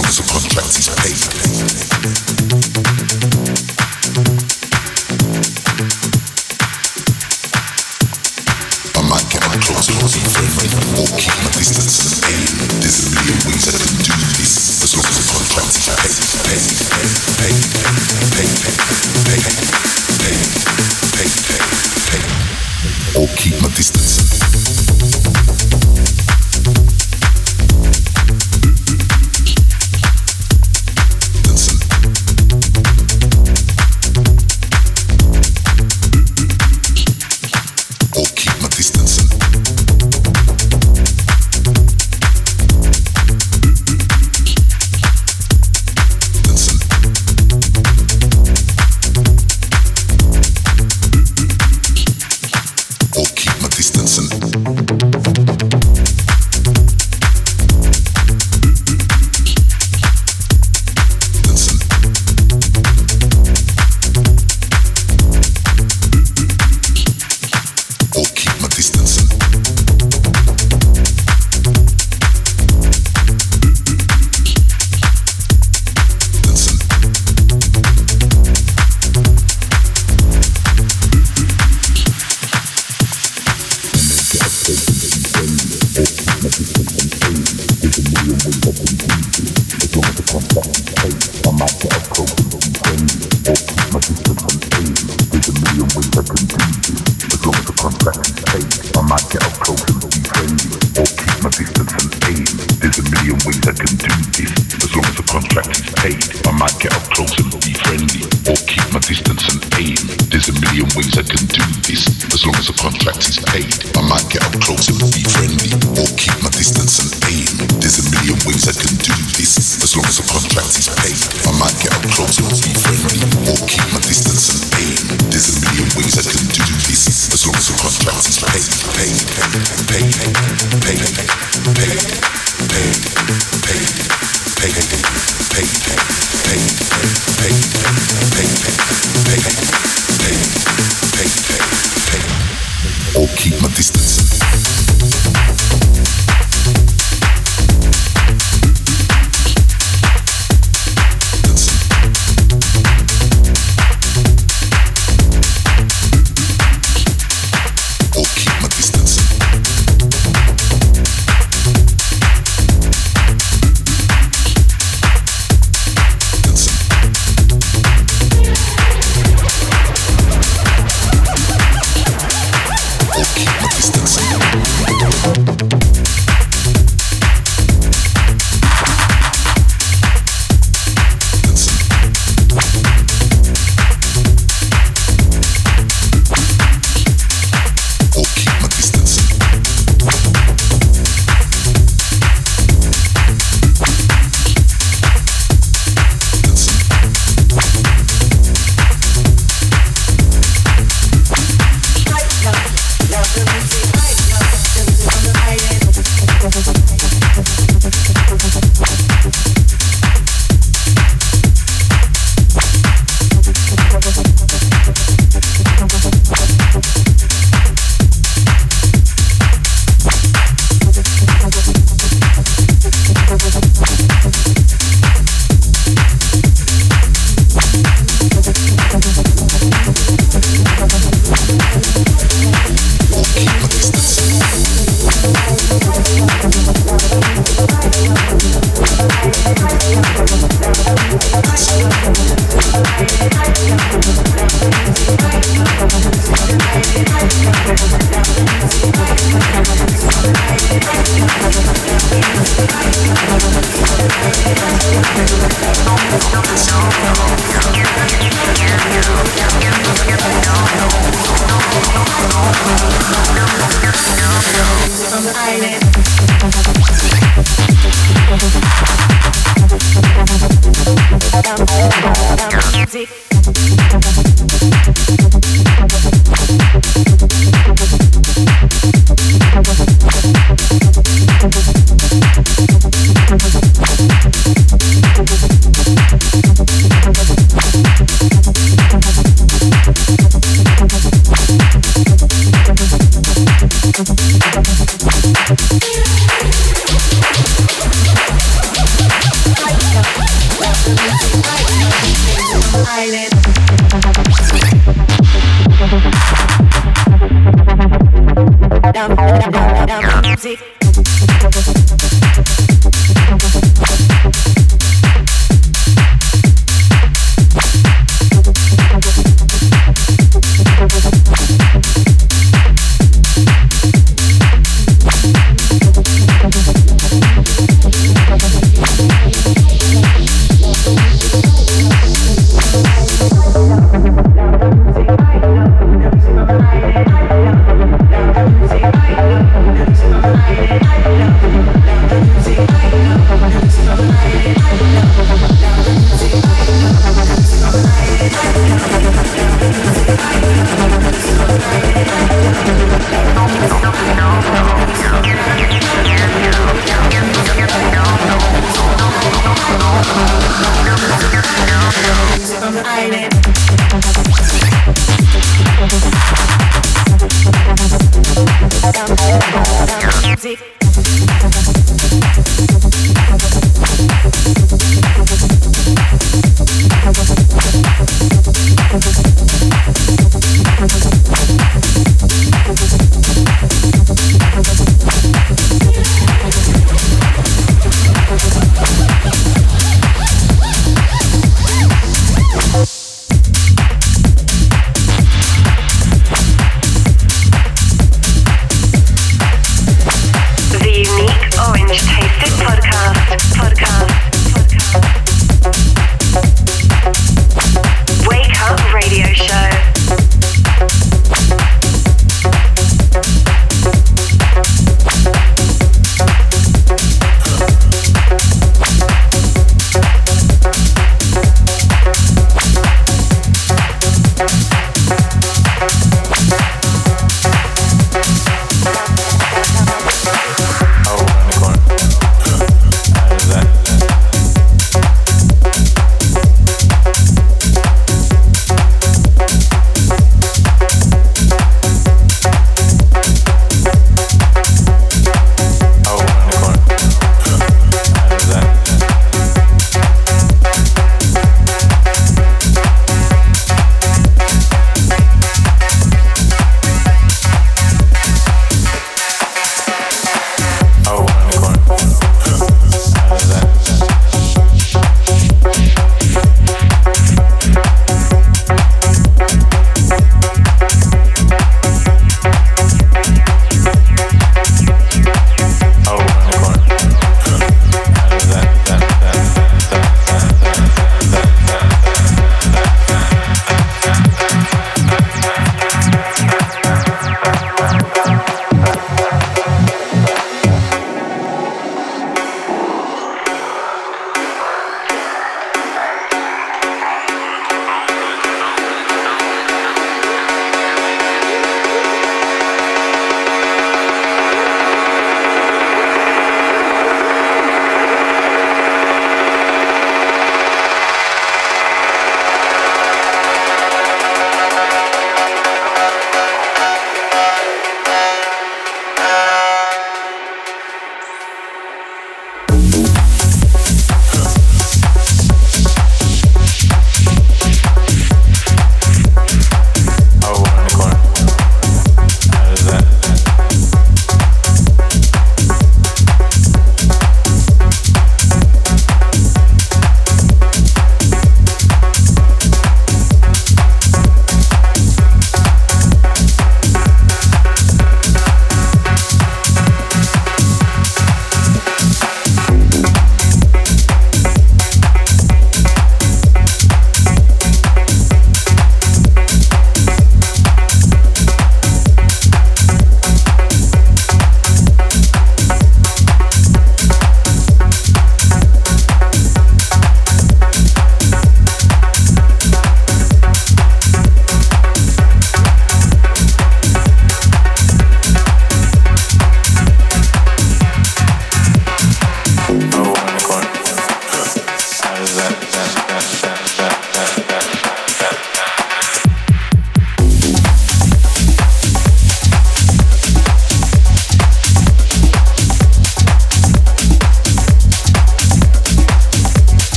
long as the contract is paid.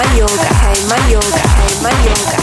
Cocaine Mayorga, Hey Mayorga, Hey Mayorga,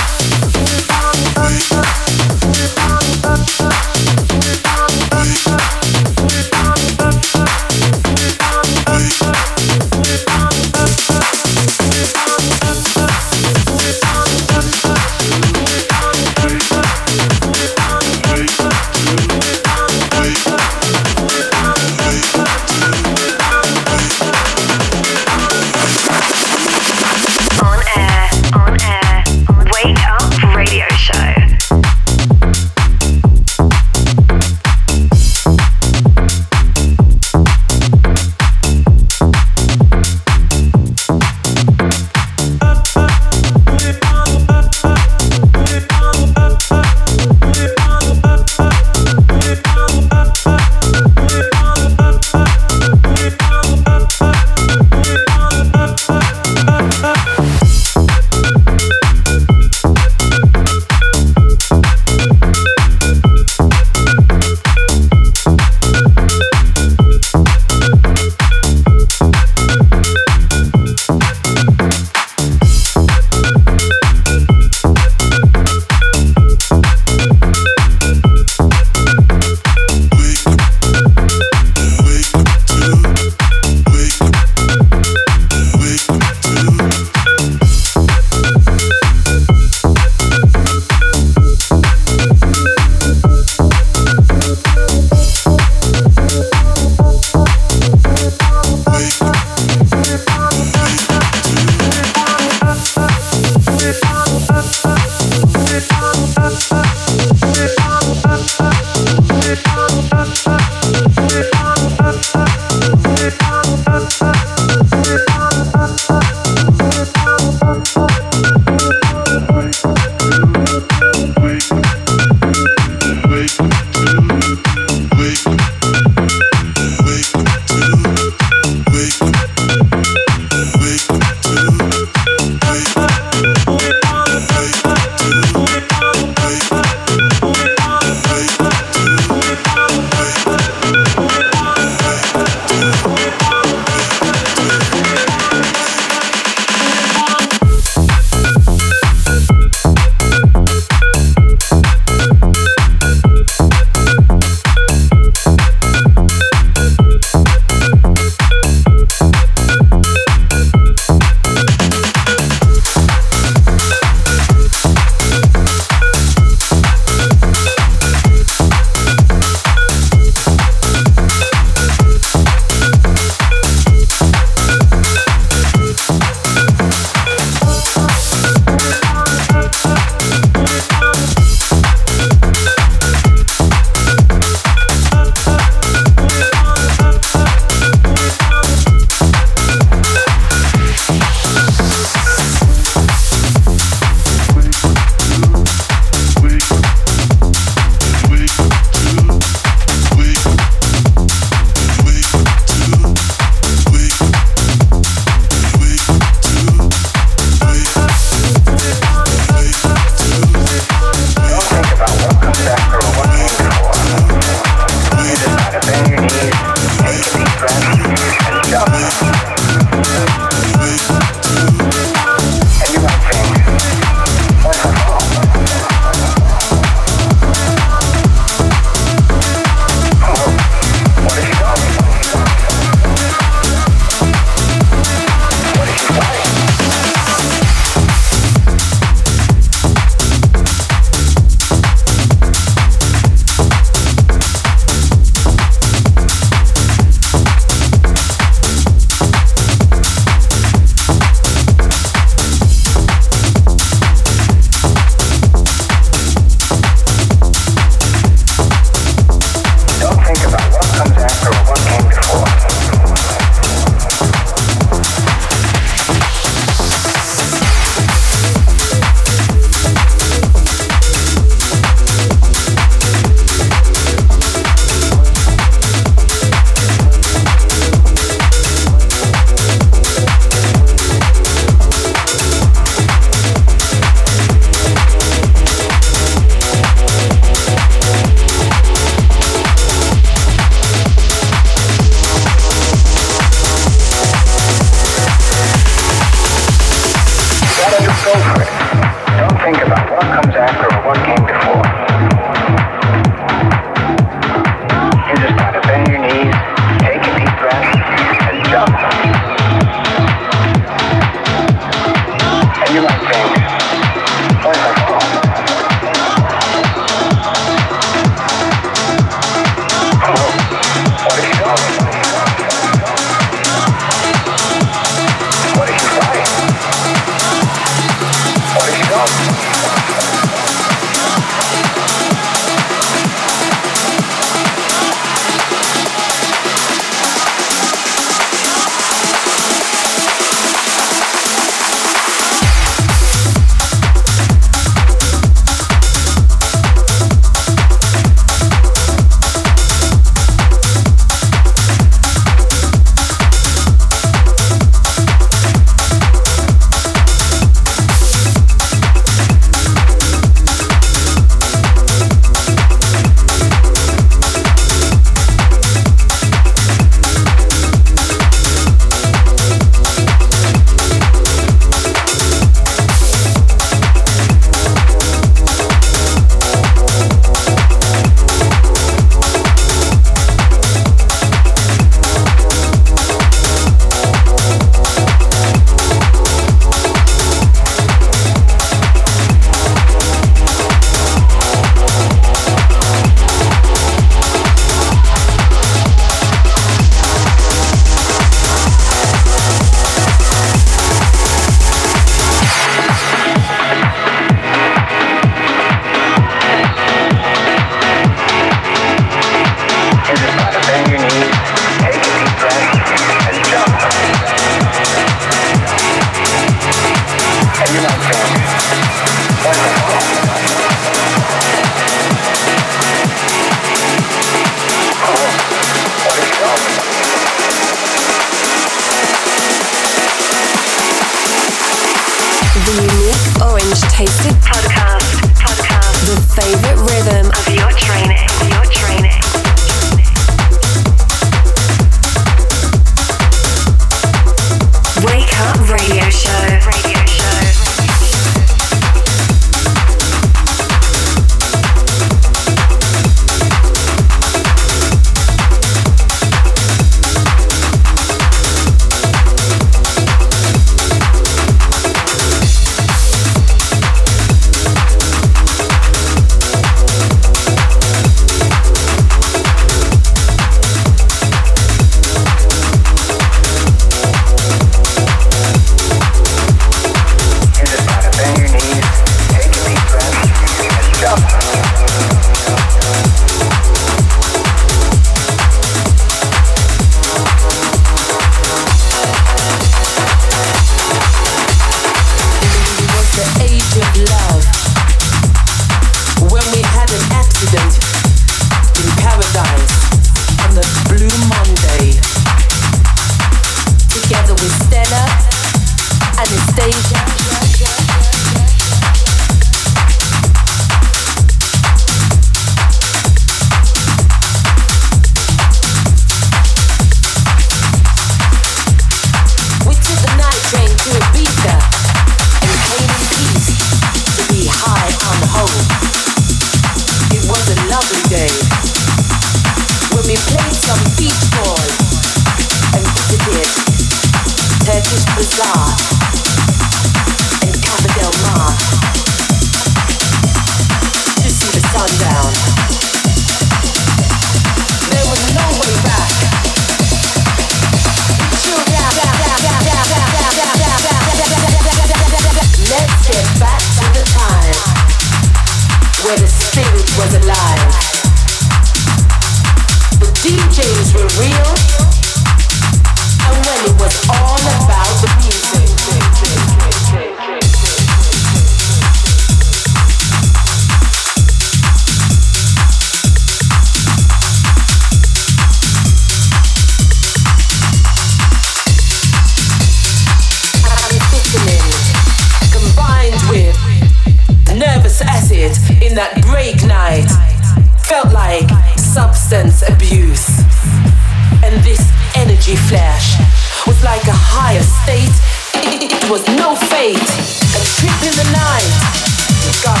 got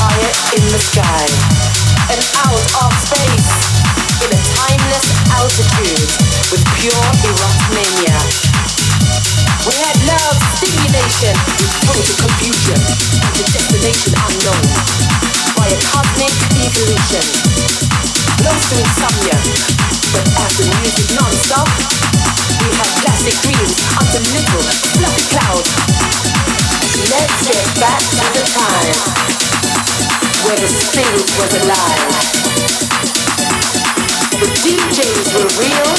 higher in the sky and out of space in a timeless altitude with pure erotomania. We had love, stimulation, with total confusion, the destination unknown, by a cosmic evolution. Close to insomnia, but after music non-stop, we had classic dreams of under little fluffy clouds. Let's get back to the time where the spirit was alive. The DJs were real.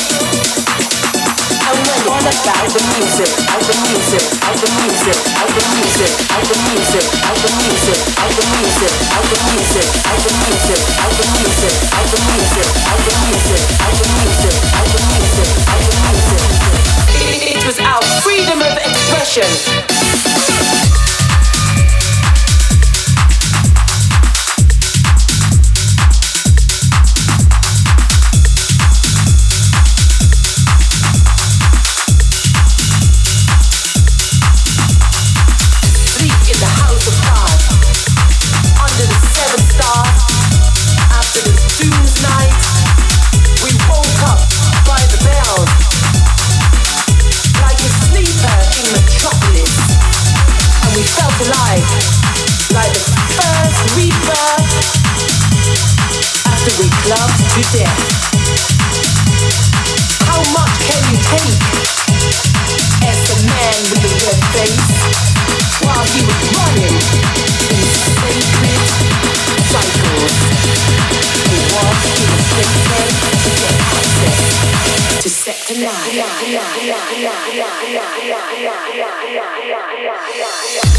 And when all about the music, the music, the music, the music, the music, the music, the music, the music, the music, the music, the music, the music, the music, the music. It was our freedom of expression. How much can you take? asked the man with the red face while he was running in. He walked the to.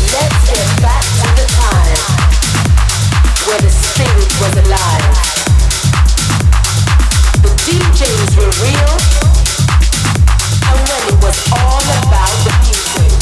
Let's get back to the time where the spirit was alive. DJs were real, and when it was all about the music.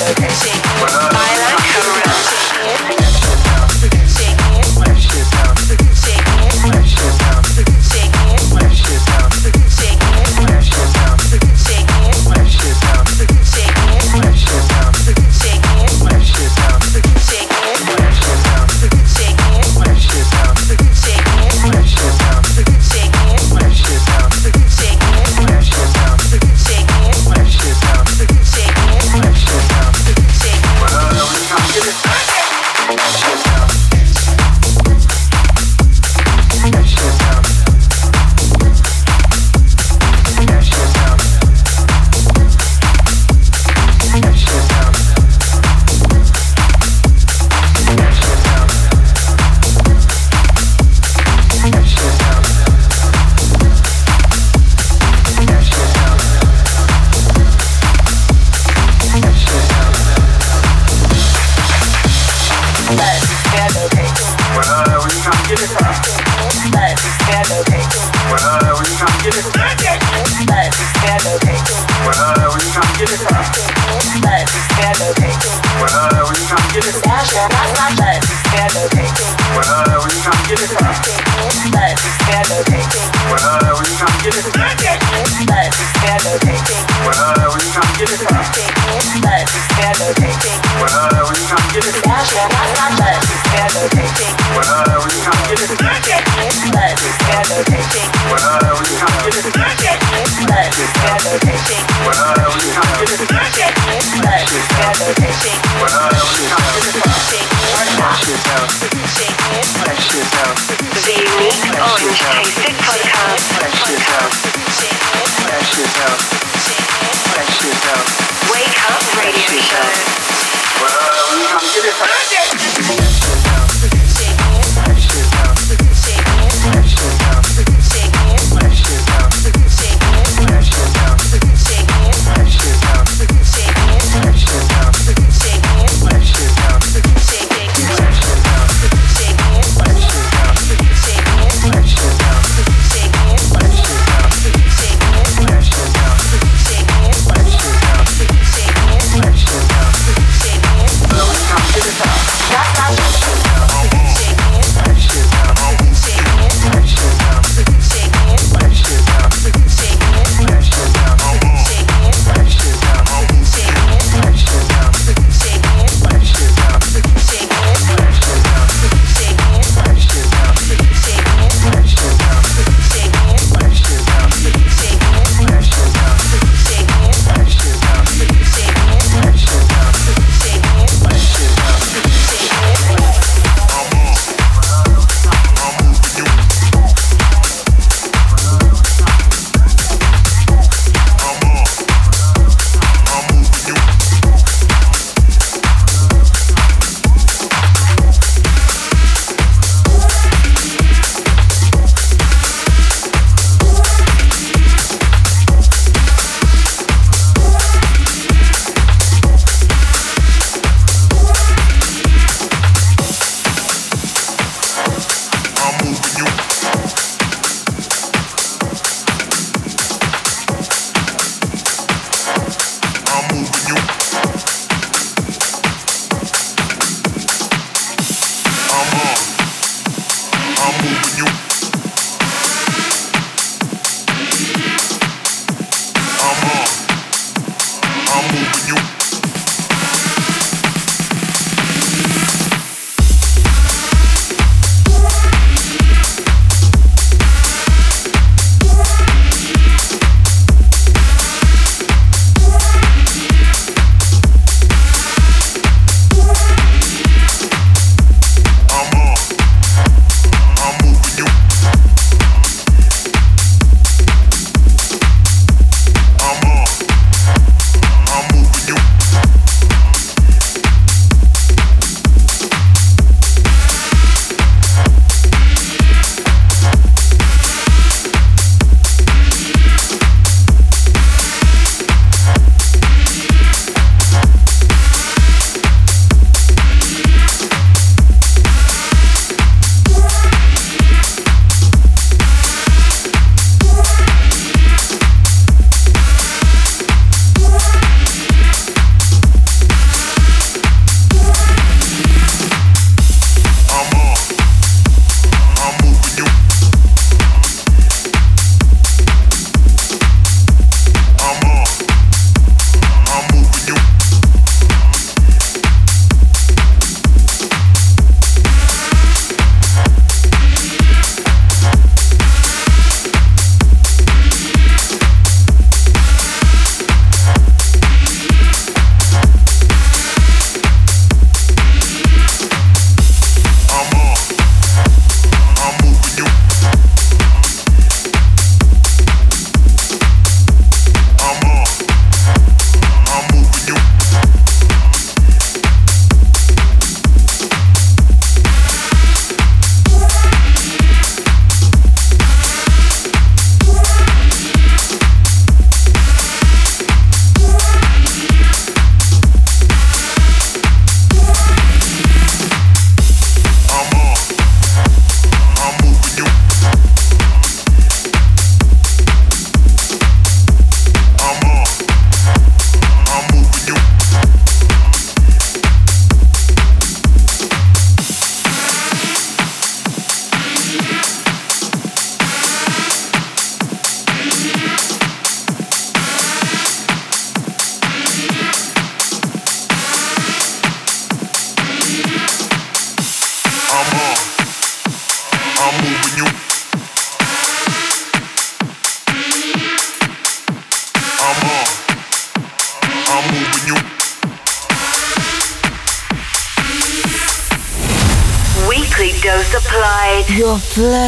Shake